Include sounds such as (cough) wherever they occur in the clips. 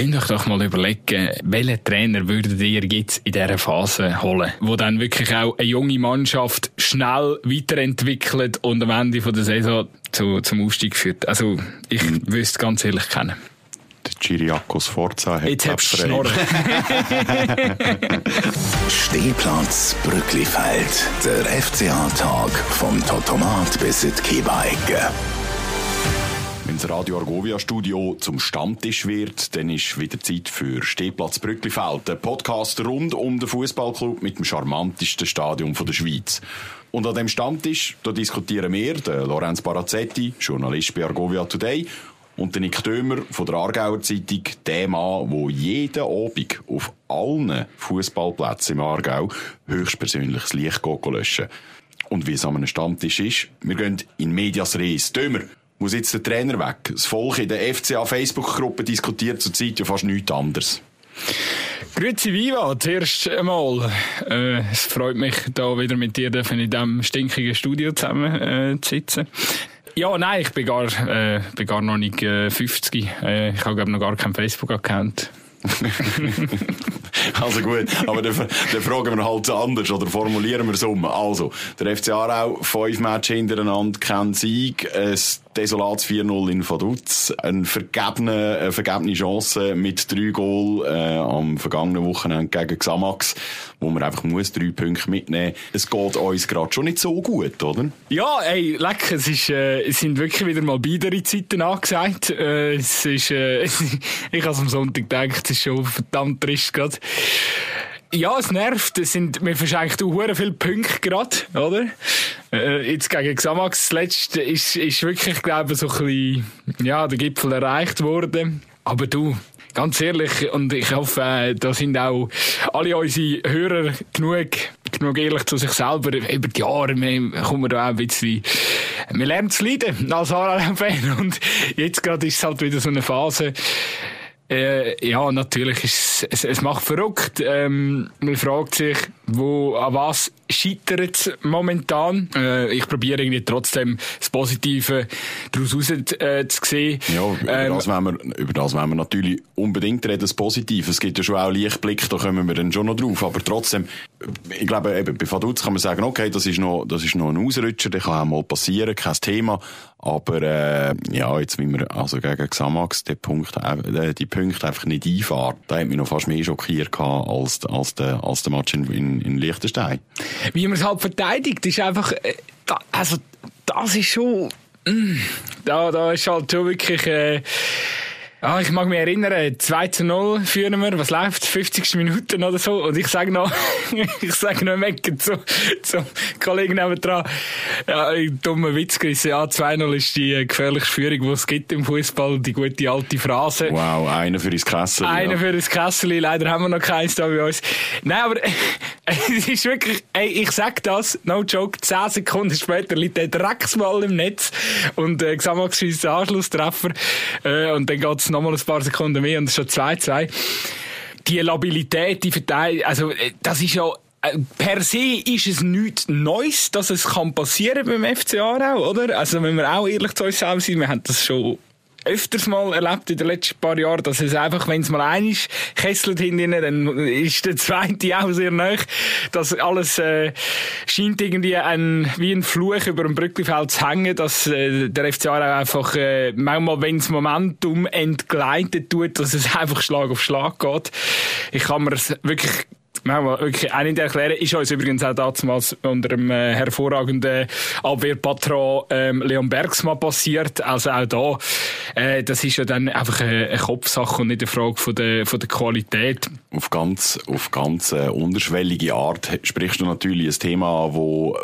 Könnt euch doch mal überlegen, welchen Trainer würdet ihr jetzt in dieser Phase holen, wo dann wirklich auch eine junge Mannschaft schnell weiterentwickelt und am Ende der Saison zu, zum Aufstieg führt. Also ich mhm. wüsste ganz ehrlich kennen. Der Chiriakos Forza hat Jetzt hab's Schnorren. (laughs) Stehplatz Brücklifeld. Der FCA-Tag vom Totomat bis in die. Das Radio Argovia Studio zum Stammtisch wird, dann ist wieder Zeit für Stehplatz Brücklifeld, der Podcast rund um den Fußballclub mit dem charmantesten Stadion der Schweiz. Und an dem Stammtisch da diskutieren wir, der Lorenz Barazzetti, Journalist bei Argovia Today, und der Nick Dömer von der Aargauer Zeitung, der Mann, der jeden Abend auf allen Fußballplätzen im Aargau höchstpersönlich das Licht löschen Und wie es an einem Stammtisch ist, wir gehen in Medias Res. Dömer, muss jetzt der Trainer weg? Das Volk in der FCA Facebook-Gruppe diskutiert zurzeit ja fast nichts anderes. Grüezi Viva, zuerst einmal. Äh, es freut mich, da wieder mit dir in diesem stinkigen Studio zusammen äh, zu sitzen. Ja, nein, ich bin gar, äh, bin gar noch nicht äh, 50. Äh, ich habe, noch gar keinen Facebook-Account. (laughs) also gut, aber dann, dann fragen wir halt anders oder formulieren wir es um. Also, der FC Aarau, fünf Matches hintereinander, kein Sieg, ein desolates 4-0 in Vaduz, eine vergebene, eine vergebene Chance mit drei Goal äh, am vergangenen Wochenende gegen Xamax, wo man einfach muss drei Punkte mitnehmen Es geht uns gerade schon nicht so gut, oder? Ja, ey, lecker, es, ist, äh, es sind wirklich wieder mal beide Zeiten angesagt. Äh, es ist, äh, (laughs) ich habe am Sonntag gedacht, es ist schon verdammt trist gerade. Ja, es nervt. Es sind, mir verschenkt auch viele Punkte gerade, oder? Äh, jetzt gegen Xamax, das letzte ist, ist wirklich, glaube ich, so ein bisschen, ja, der Gipfel erreicht worden. Aber du, ganz ehrlich, und ich hoffe, äh, da sind auch alle unsere Hörer genug, genug ehrlich zu sich selber. Über die Jahre kommen wir da auch ein bisschen, wir lernen zu leiden als HRM-Fan. Und jetzt gerade ist es halt wieder so eine Phase, äh, ja, natürlich ist es, es macht verrückt. Ähm, man fragt sich, wo, an was scheitert es momentan. Äh, ich probiere irgendwie trotzdem das Positive daraus raus äh, zu sehen. Ja, über, ähm, das wollen wir, über das wollen wir natürlich unbedingt reden, das Positive. Es gibt ja schon auch Lichtblick, da kommen wir dann schon noch drauf. Aber trotzdem, ich glaube, eben, bei Faduz kann man sagen, okay, das ist noch, das ist noch ein Ausrutscher, der kann auch mal passieren, kein Thema. Aber äh, ja, jetzt wie wir also gegen Xamax den Punkt, äh, die Punkte einfach nicht einfahren, da hat mich noch fast mehr schockiert als, als, der, als der Match in, in, in Liechtenstein. Wie man es halt verteidigt, ist einfach, äh, da, also das ist schon, mm, da, da ist halt schon wirklich... Äh, ja, ich mag mich erinnern, 2 zu 0 führen wir, was läuft, 50 Minuten oder so, und ich sage noch, (laughs) ich sage noch Mecken zu, zum Kollegen nebendran, ja, dummer Witz gerissen, ja, 2-0 ist die gefährlichste Führung, die es gibt im Fußball, die gute alte Phrase. Wow, einer für ins Kessel. Einer ja. für ins Kessel, leider haben wir noch keins da bei uns. Nein, aber, (laughs) es ist wirklich, ey, ich sag das, no joke, 10 Sekunden später liegt der Drecksball im Netz, und, äh, den Anschlusstreffer, äh, und dann geht's nochmal ein paar Sekunden mehr und es ist schon 2-2. Die Labilität, die Verteidigung, also äh, das ist ja äh, per se ist es nichts Neues, dass es kann passieren beim FC Aarau, oder? Also wenn wir auch ehrlich zu uns selber sind, wir haben das schon öfters mal erlebt in den letzten paar Jahren, dass es einfach, wenn es mal einig kesselt hinten, dann ist der zweite auch sehr nah. dass alles äh, scheint irgendwie ein, wie ein Fluch über dem Brücklifeld zu hängen, dass äh, der FC auch einfach äh, manchmal, wenn das Momentum entgleitet tut, dass es einfach Schlag auf Schlag geht. Ich kann mir es wirklich manchmal wirklich auch nicht erklären. Ist uns übrigens auch damals unter dem äh, hervorragenden Abwehrpatron ähm, Leon Bergsmann passiert. Also auch da, äh, das ist ja dann einfach eine, Kopfsache und nicht eine Frage von der, von der Qualität. Auf ganz, auf ganz äh, unterschwellige Art sprichst du natürlich ein Thema wo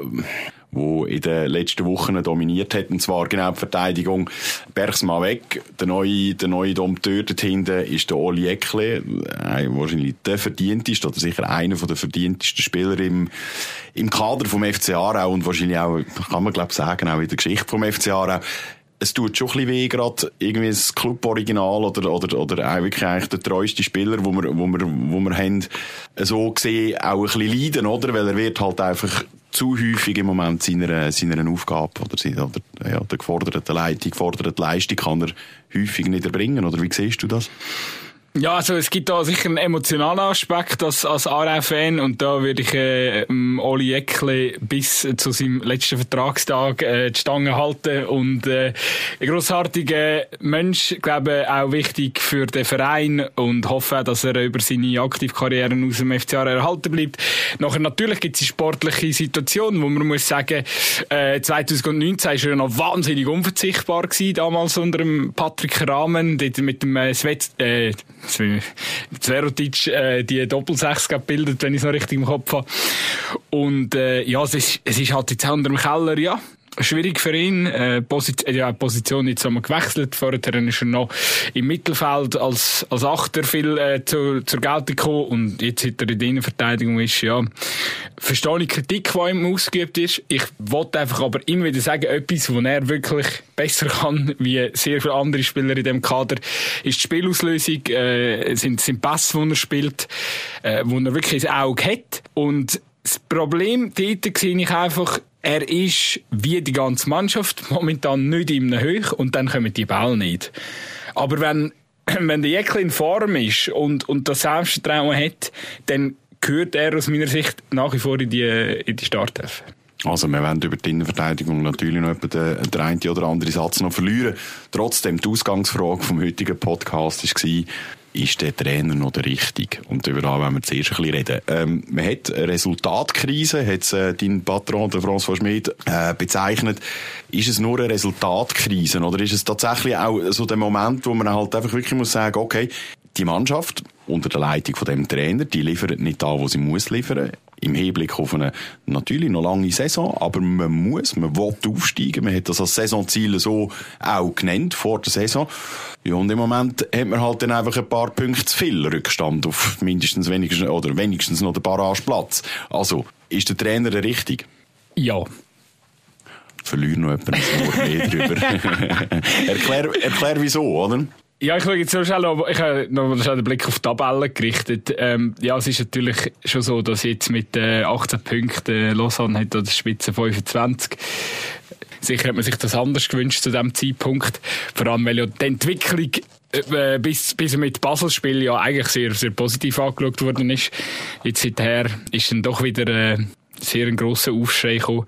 wo in den letzten Wochen dominiert hat, und zwar genau die Verteidigung. Bergsmann weg, der neue, der neue Dompteur dort hinten ist der Oli Eckle, äh, wahrscheinlich der verdienteste oder sicher einer der verdientesten Spieler im, im Kader vom FC Aarau und wahrscheinlich auch, kann man glaube sagen, auch in der Geschichte vom FC Aarau es tut schon ein bisschen weh, gerade irgendwie das Club-Original oder, oder, oder auch wirklich eigentlich der treueste Spieler, wo wir, wo wir, wo wir haben, so gesehen auch ein bisschen leiden, oder? Weil er wird halt einfach zu häufig im Moment seiner, seiner Aufgabe oder, oder ja, der geforderten Leitung, geforderten Leistung kann er häufig nicht erbringen, oder wie siehst du das? Ja, also es gibt da sicher einen emotionalen Aspekt als, als ARF-Fan und da würde ich äh, Oli Eckle bis zu seinem letzten Vertragstag äh, die Stange halten und äh, ein grossartiger Mensch, glaube auch wichtig für den Verein und hoffe, dass er über seine Aktivkarriere aus dem FCA erhalten bleibt. Nachher natürlich gibt es eine sportliche Situation, wo man muss sagen, äh, 2019 war er noch wahnsinnig unverzichtbar gewesen, damals unter dem Patrick Rahmen, mit dem äh, Svet, äh, Zverotic äh, die Doppelsechs gebildet, wenn ich es noch richtig im Kopf habe. Und äh, ja, es ist, es ist halt jetzt unter dem Keller, ja, schwierig für ihn. Äh, Position, ja, Position jetzt einmal gewechselt. Vorher ist er noch im Mittelfeld als, als Achter viel äh, zu, zur Geltung gekommen und jetzt hat er in der Innenverteidigung ist, ja, verstehe ich Kritik, die ihm ausgeübt ist. Ich wollte einfach aber immer wieder sagen, etwas, wo er wirklich besser (laughs) kann, wie sehr viele andere Spieler in dem Kader, ist die Spielauslösung, äh, sind, sind Pässe, die er spielt, äh, wo er wirklich ein Auge hat und das Problem dort sehe ich einfach, er ist wie die ganze Mannschaft momentan nicht in einem Höch und dann kommen die Bälle nicht. Aber wenn, (clears throat) wenn der Jäckl in Form ist und, und das Selbstvertrauen hat, dann gehört er aus meiner Sicht nach wie vor in die, in die Startelf. Also, wir werden über die Innenverteidigung natürlich noch den, den einen oder anderen Satz noch verlieren. Trotzdem, die Ausgangsfrage vom heutigen Podcast war, ist der Trainer noch der richtige? Und über das wollen wir zuerst ein bisschen reden. Ähm, man hat eine Resultatkrise, hat äh, dein Patron, der François Schmid, äh, bezeichnet. Ist es nur eine Resultatkrise oder ist es tatsächlich auch so der Moment, wo man halt einfach wirklich muss sagen, okay, die Mannschaft unter der Leitung von dem Trainer, die liefert nicht da, wo sie muss liefern im Hinblick auf eine natürlich noch lange Saison, aber man muss, man will aufsteigen, man hat das als Saisonziel so auch genannt vor der Saison. Ja, und im Moment hat man halt dann einfach ein paar Punkte zu viel Rückstand auf mindestens wenigstens, oder wenigstens noch den Barrageplatz. Also, ist der Trainer der richtige? Ja. Verliere noch Wort mehr drüber. (laughs) (laughs) erklär, erklär wieso, oder? Ja, ich schaue jetzt so schnell, ich habe noch schnell den Blick auf die Tabelle gerichtet. Ähm, ja, es ist natürlich schon so, dass jetzt mit äh, 18 Punkten äh, Lausanne hat an der Spitze 25. Sicher hat man sich das anders gewünscht zu diesem Zeitpunkt. Vor allem, weil ja die Entwicklung äh, bis, bis mit Basel-Spiel ja eigentlich sehr, sehr positiv angeschaut worden ist. Jetzt seither ist dann doch wieder äh, sehr ein grosser Aufschrei gekommen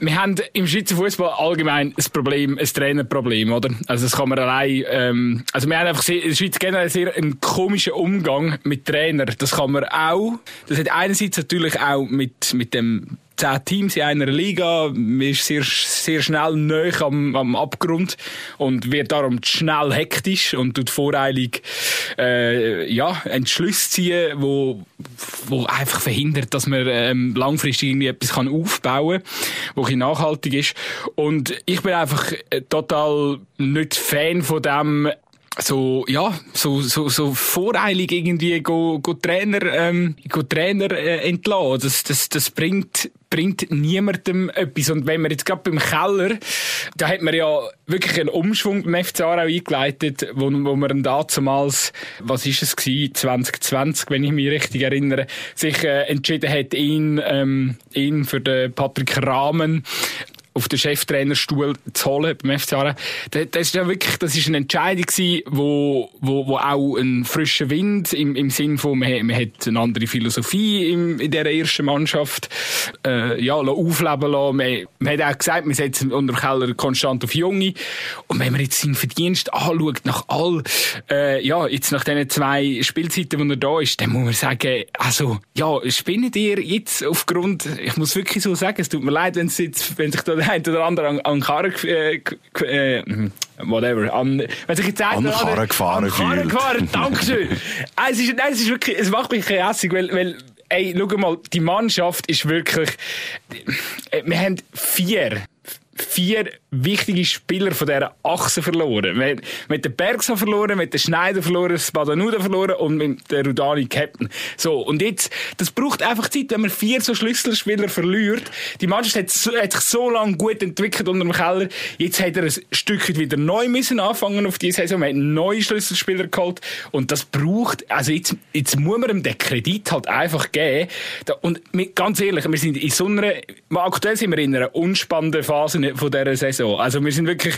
wir haben im Schweizer Fußball allgemein ein Problem, ein Trainerproblem, oder? Also das kann man allein, ähm, also wir haben einfach in der Schweiz generell sehr einen komischen Umgang mit Trainern. Das kann man auch, das hat einerseits natürlich auch mit, mit dem zehn Teams in einer Liga. Ist sehr, sehr schnell näher am, am Abgrund und wird darum schnell hektisch und tut voreilig, äh, ja, Entschlüsse ziehen, wo, wo einfach verhindert, dass man ähm, langfristig irgendwie etwas kann aufbauen kann, wo nachhaltig ist. Und ich bin einfach äh, total nicht Fan von dem, so ja so so so voreilig irgendwie go, go Trainer ähm, go Trainer äh, entlassen das das das bringt bringt niemandem etwas. Und wenn man jetzt gerade beim Keller da hat man ja wirklich einen Umschwung beim FC Aarau eingeleitet wo wo man damals was ist es gewesen 2020 wenn ich mich richtig erinnere sich äh, entschieden hat ihn ähm, ihn für den Patrick Rahmen auf den Cheftrainerstuhl zu holen beim FC Aarau. Das, ist ja wirklich, das ist eine Entscheidung gewesen, wo, wo, wo auch ein frischer Wind im, im Sinn von, man, man hat eine andere Philosophie im, in dieser ersten Mannschaft, äh, ja, aufleben lassen. Man, man hat auch gesagt, man setzt unter Keller konstant auf Junge. Und wenn man jetzt seinen Verdienst anschaut, nach all, äh, ja, jetzt nach diesen zwei Spielzeiten, wo er da ist, dann muss man sagen, also, ja, spinnt ihr jetzt aufgrund, ich muss wirklich so sagen, es tut mir leid, wenn es jetzt, wenn sich da der eine oder andere an, Karren, äh, äh, whatever, an, wenn sich jetzt an Karren gefahren an Karren gefahren, Dankeschön. (laughs) es ist, nein, es ist wirklich, es macht mich hässlich, weil, weil, ey, schau mal, die Mannschaft ist wirklich, wir haben vier, vier wichtige Spieler von dieser Achse verloren. Wir, mit den Bergson verloren, mit den Schneider verloren, das Badanuda verloren und mit der Rudani Captain. So, und jetzt, das braucht einfach Zeit, wenn man vier so Schlüsselspieler verliert. Die Mannschaft hat, so, hat sich so lange gut entwickelt unter dem Keller. Jetzt hat er ein Stück wieder neu müssen anfangen auf diese Saison. Man hat neue Schlüsselspieler geholt. Und das braucht, also jetzt, jetzt muss man ihm den Kredit halt einfach geben. Und ganz ehrlich, wir sind in so einer, aktuell sind wir in einer unspannenden Phase von dieser Saison Saison. Also wir sind wirklich,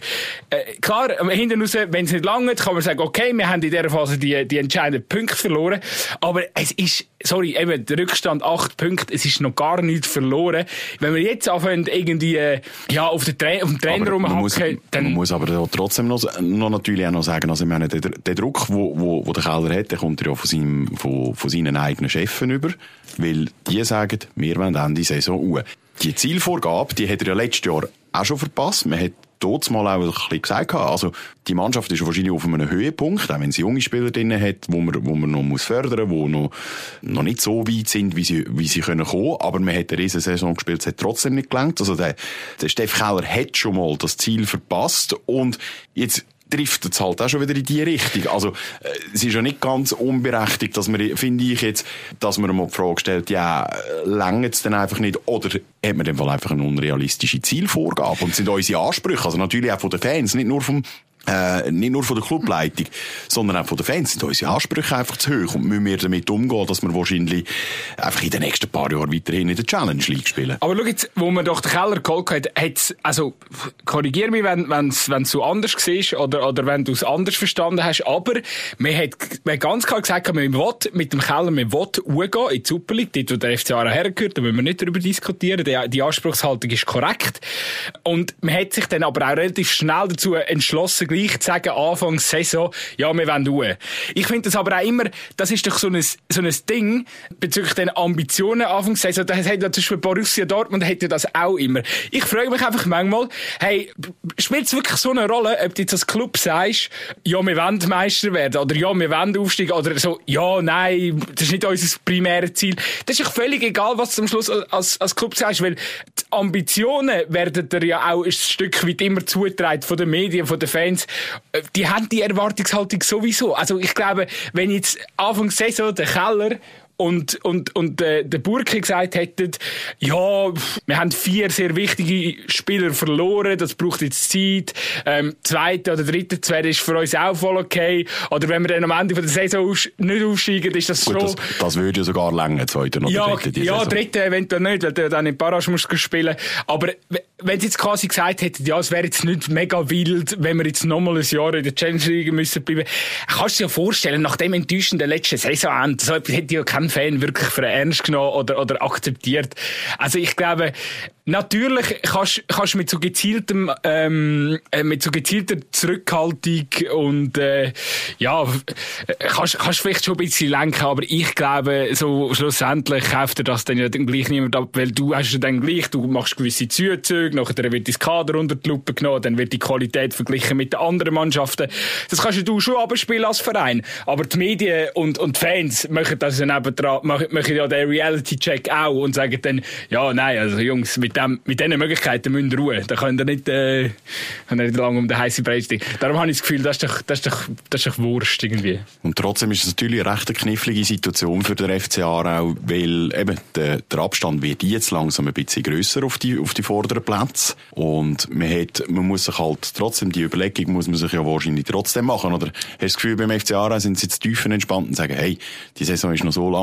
äh, klar, hinten raus, wenn es nicht lange kann man sagen, okay, wir haben in dieser Phase die, die entscheidenden Punkte verloren. Aber es ist, sorry, eben, der Rückstand acht Punkte, es ist noch gar nichts verloren. Wenn wir jetzt anfangen, irgendwie, äh, ja, auf, den Tra auf den Trainer rumhacken, dann... Man muss aber trotzdem noch, noch natürlich auch noch sagen, also ich meine, der, der Druck, wo, wo, wo der Keller hat, der kommt ja von, seinem, von, von seinen eigenen Chefen über, weil die sagen, wir wollen Ende Saison Uhr. Die Zielvorgabe, die hat er ja letztes Jahr auch schon verpasst. Man hat dort mal auch ein bisschen gesagt also die Mannschaft ist wahrscheinlich auf einem Höhepunkt, auch wenn sie junge Spieler drin hat, wo man, wo man noch fördern muss, die noch, noch nicht so weit sind, wie sie, wie sie können kommen. Aber man hat eine riesen Saison gespielt, es hat trotzdem nicht gelangt. Also der, der Steff Keller hat schon mal das Ziel verpasst und jetzt driftet es halt auch schon wieder in die Richtung. Also, äh, es ist ja nicht ganz unberechtigt, dass man, finde ich jetzt, dass man mal die Frage stellt, ja, längert es denn einfach nicht, oder hat man dem einfach eine unrealistische Zielvorgabe? Und sind unsere Ansprüche, also natürlich auch von den Fans, nicht nur vom äh, nicht nur von der Clubleitung, sondern auch von den Fans sind unsere Ansprüche einfach zu hoch und müssen wir damit umgehen, dass wir wahrscheinlich einfach in den nächsten paar Jahren weiterhin in der Challenge League spielen. Aber schau jetzt, wo man doch den Keller geholt hat, hat's, also, korrigier mich, wenn, wenn's, wenn's so anders war oder, oder wenn du es anders verstanden hast, aber man hat, man hat ganz klar gesagt, man will mit dem Keller, man will umgehen in die Super League, dort, wo der FCA hergehört, da müssen wir nicht darüber diskutieren, die, die Anspruchshaltung ist korrekt. Und man hat sich dann aber auch relativ schnell dazu entschlossen, gleich zu sagen, Anfang Saison, ja, wir wollen ruhen. Ich finde das aber auch immer, das ist doch so ein, so ein Ding bezüglich den Ambitionen Anfang Saison. Das hat ja zum Beispiel Borussia Dortmund hat ja das auch immer. Ich frage mich einfach manchmal, hey, spielt es wirklich so eine Rolle, ob du jetzt als Club sagst, ja, wir wollen Meister werden oder ja, wir wollen aufsteigen oder so, ja, nein, das ist nicht unser primäres Ziel. Das ist doch völlig egal, was du am Schluss als, als Club sagst, weil die Ambitionen werden dir ja auch ein Stück weit immer zugetragen von den Medien, von den Fans. Äh, die haben die Erwartungshaltung sowieso. Also ich glaube, wenn jetzt Anfang Saison der Keller und, und, und äh, der Burke gesagt hätten, ja, wir haben vier sehr wichtige Spieler verloren, das braucht jetzt Zeit, ähm, zweite oder dritte Zweite ist für uns auch voll okay, oder wenn wir dann am Ende von der Saison aus nicht aussteigen, ist das Gut, schon... Das, das würde ja sogar länger, zweite oder ja, dritte Ja, Saison. dritte eventuell nicht, weil du dann in Barrage musst spielen, aber wenn sie jetzt quasi gesagt hätten, ja, es wäre jetzt nicht mega wild, wenn wir jetzt nochmal ein Jahr in der Challenge League müssen bleiben, kannst du dir ja vorstellen, nach dem enttäuschenden letzten Saisonende, so hätte ja kein Fan wirklich für ernst genommen oder, oder akzeptiert. Also ich glaube, Natürlich kannst kannst mit so gezieltem ähm, äh, mit so gezielter Zurückhaltung und äh, ja kannst kannst vielleicht schon ein bisschen lenken, aber ich glaube so schlussendlich kauft er das dann ja dann gleich niemand ab, weil du hast ja dann gleich du machst gewisse Züge, nachher wird das Kader unter die Lupe genommen, dann wird die Qualität verglichen mit den anderen Mannschaften. Das kannst du schon abspielen als Verein, aber die Medien und und die Fans machen das ja nebendran, machen, ja den Reality Check auch und sagen dann ja nein also Jungs mit dem, mit diesen Möglichkeiten müssen ruhen. Da könnt ihr nicht, äh, ihr nicht lange um den heißen Brei stehen. Darum habe ich das Gefühl, das ist doch, das ist doch, das ist doch Wurst irgendwie. Und trotzdem ist es natürlich eine recht knifflige Situation für den FC Aarau, weil eben der, der Abstand wird jetzt langsam ein bisschen grösser auf die, auf die vorderen Plätze. Und man hat, man muss sich halt trotzdem, die Überlegung muss man sich ja wahrscheinlich trotzdem machen. Oder hast du das Gefühl, beim FC Aarau sind sie jetzt tiefen entspannt und sagen, hey, die Saison ist noch so lang,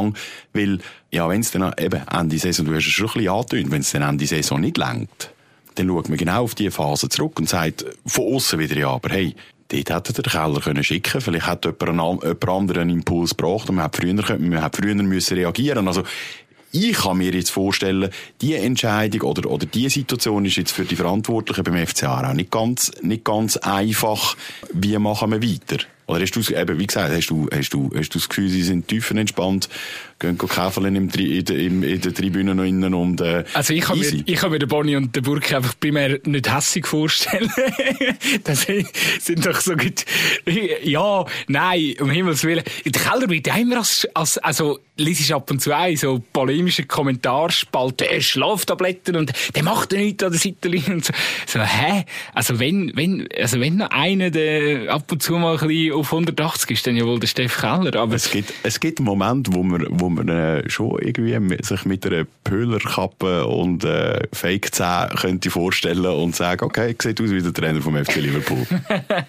weil ja, wenn es dann eben Ende Saison, du hast es schon ein bisschen angetönt, wenn es dann Ende Saison nicht lenkt, dann schaut man genau auf diese Phase zurück und sagt von außen wieder, ja, aber hey, dort hätte der Keller können schicken Vielleicht hat jemand, jemand anderen Impuls gebraucht und man hätte früher, man hätte früher müssen reagieren. Also, ich kann mir jetzt vorstellen, die Entscheidung oder, oder die Situation ist jetzt für die Verantwortlichen beim FCA auch nicht ganz, nicht ganz einfach. Wie machen wir weiter? Oder hast du, eben, wie gesagt, hast du, hast du, hast du das Gefühl, sie sind tiefenentspannt, gehen käfeln im, in, der, in, in der Tribüne noch innen und, äh, Also ich kann easy. mir, ich kann mir den Bonnie und den Burke einfach primär nicht hässig vorstellen. (laughs) das sind doch so gut, ja, nein, um Himmels Willen. Der Keller wird ja immer als, als, also, liest ab und zu ein, so polemische Kommentarspalte, er Schlaftabletten und der macht ja nichts an der Seitenlinie und so. So, hä? Also wenn, wenn, also wenn noch einer, der ab und zu mal ein bisschen auf 180 ist, dann ja wohl der Steff Keller, aber... Es gibt, es gibt einen Moment, wo man, wo man äh, schon irgendwie sich mit einer Pöhlerkappe und äh, Fake 10 könnte vorstellen und sagen, okay, sieht aus wie der Trainer vom FC Liverpool.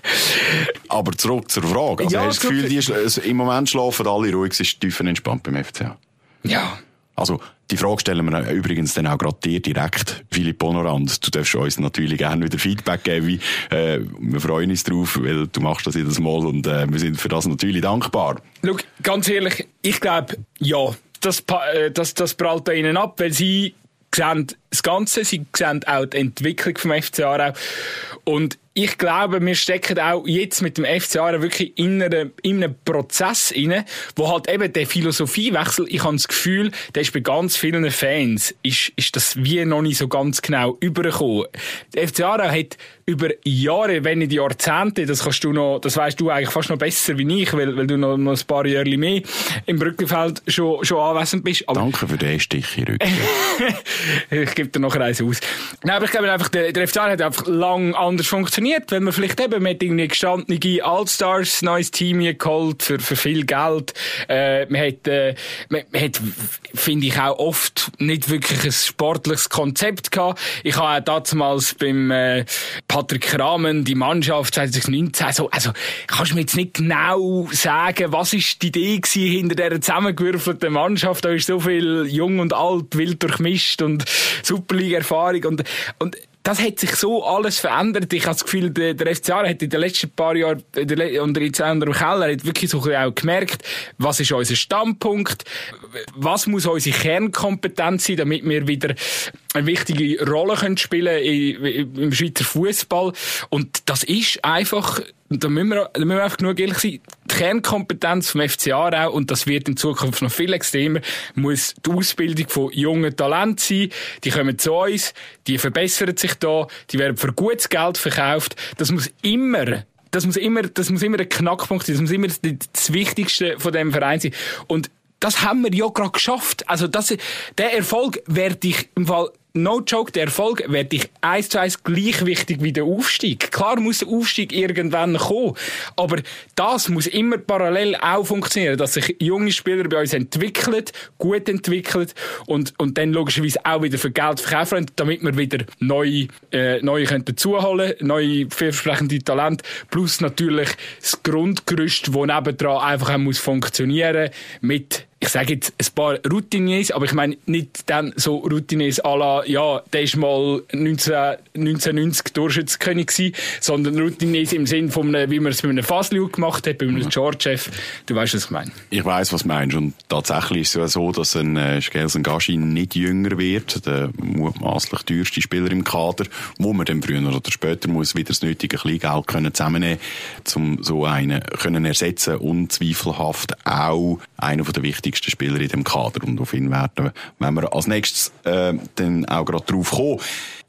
(laughs) aber zurück zur Frage. Also ja, hast du das Gefühl, die, im Moment schlafen alle ruhig, es ist tiefenentspannt beim FCA? Ja. Also, die Frage stellen wir übrigens dann auch gerade dir direkt, Philipp Honorand. Du darfst uns natürlich gerne wieder Feedback geben. Äh, wir freuen uns drauf, weil du machst das jedes Mal und äh, wir sind für das natürlich dankbar. Schau, ganz ehrlich, ich glaube, ja, das, äh, das, das prallt da ihnen ab, weil sie sehen das Ganze, sie sehen auch die Entwicklung vom FC Aarau und ich glaube, wir stecken auch jetzt mit dem FC wirklich in, einer, in einem Prozess inne, wo halt eben der Philosophiewechsel, ich habe das Gefühl, der ist bei ganz vielen Fans, ist, ist das wie noch nicht so ganz genau übergekommen. Der FC hat über Jahre, wenn nicht Jahrzehnte, das kannst du noch, das weißt du eigentlich fast noch besser wie ich, weil, weil du noch, noch ein paar Jahre mehr im Brückenfeld schon, schon anwesend bist. Aber Danke für den Stich Rücken. (laughs) ich gebe dir noch eins aus. Nein, aber ich glaube einfach, der, der FC hat einfach lang anders funktioniert, wenn man vielleicht eben mit irgendwie gestandene Allstars neues Team geholt für, für viel Geld. Äh, man hat, äh, hat, finde ich auch oft nicht wirklich ein sportliches Konzept gehabt. Ich habe auch damals beim, äh, Patrick Rahmen, die Mannschaft 2019, so, also, kannst du mir jetzt nicht genau sagen, was ist die Idee gewesen hinter dieser zusammengewürfelten Mannschaft? Da ist so viel jung und alt, wild durchmischt und Superliga-Erfahrung und, und das hat sich so alles verändert. Ich habe das Gefühl, der, der FCA hat in den letzten paar Jahren, unter, unter dem Keller, hat wirklich so auch gemerkt, was ist unser Standpunkt, was muss unsere Kernkompetenz sein, damit wir wieder eine wichtige Rolle können spielen im Schweizer Fußball. Und das ist einfach, da müssen wir, da müssen wir einfach genug ehrlich sein, die Kernkompetenz vom FC Aarau, und das wird in Zukunft noch viel extremer, muss die Ausbildung von jungen Talenten sein. Die kommen zu uns, die verbessern sich da, die werden für gutes Geld verkauft. Das muss immer das muss immer, das muss immer ein Knackpunkt sein. Das muss immer das Wichtigste von dem Verein sein. Und das haben wir ja gerade geschafft. Also das, der Erfolg werde ich im Fall no joke, der Erfolg werde ich eins zu eins gleich wichtig wie der Aufstieg. Klar muss der Aufstieg irgendwann kommen, aber das muss immer parallel auch funktionieren, dass sich junge Spieler bei uns entwickeln, gut entwickeln und, und dann logischerweise auch wieder für Geld verkaufen, damit wir wieder neue, äh, neue können dazuholen, neue vielversprechende Talente, plus natürlich das Grundgerüst, das nebendran einfach auch muss funktionieren mit ich sage jetzt ein paar Routiniers, aber ich meine nicht dann so Routiniers à la, ja, der ist mal 19, 1990 Torschützenkönig gewesen, sondern Routiniers im Sinn von einem, wie man es bei einem Fasliu gemacht hat, bei einem mhm. George-Chef. Du weißt, was ich meine. Ich weiß, was du meinst. Und tatsächlich ist es ja so, dass ein äh, Skelsen Gaschin nicht jünger wird, der mutmaßlich teuerste Spieler im Kader, wo man dann früher oder später muss wieder das nötige Kleingeld können zusammennehmen, um so einen können ersetzen, unzweifelhaft auch einer der wichtigsten wichtigsten Spieler in dem Kader. Und auf ihn werden wenn wir als nächstes äh, dann auch gerade drauf kommen.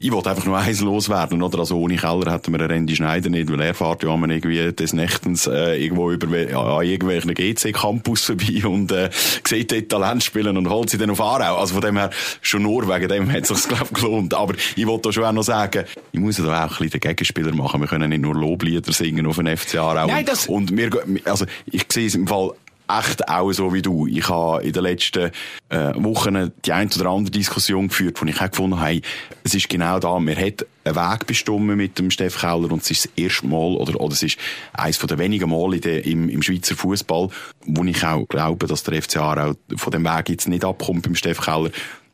Ich wollte einfach nur eins loswerden, oder? Also ohne Keller hätten wir einen Randy Schneider nicht, weil er fährt ja immer irgendwie des Nächtens äh, irgendwo über ja, an irgendwelchen GC-Campus vorbei und äh, sieht dort Talent spielen und holt sie dann auf Aarau. Also von dem her, schon nur wegen dem hat es sich glaube gelohnt. Aber ich wollte da schon auch noch sagen, ich muss ja da auch ein bisschen den Gegenspieler machen. Wir können nicht nur Loblieder singen auf den FC Aarau. Nein, das... Und wir, also ich sehe es im Fall echt auch so wie du. Ich habe in den letzten äh, Wochen die ein oder andere Diskussion geführt, wo ich auch gefunden habe, es ist genau da, wir hat einen Weg bestimmt mit dem Steff Keller und es ist das erste Mal oder, oder es ist eines der wenigen Mal in der, im, im Schweizer Fußball, wo ich auch glaube, dass der FCA auch von dem Weg jetzt nicht abkommt beim Steff Keller,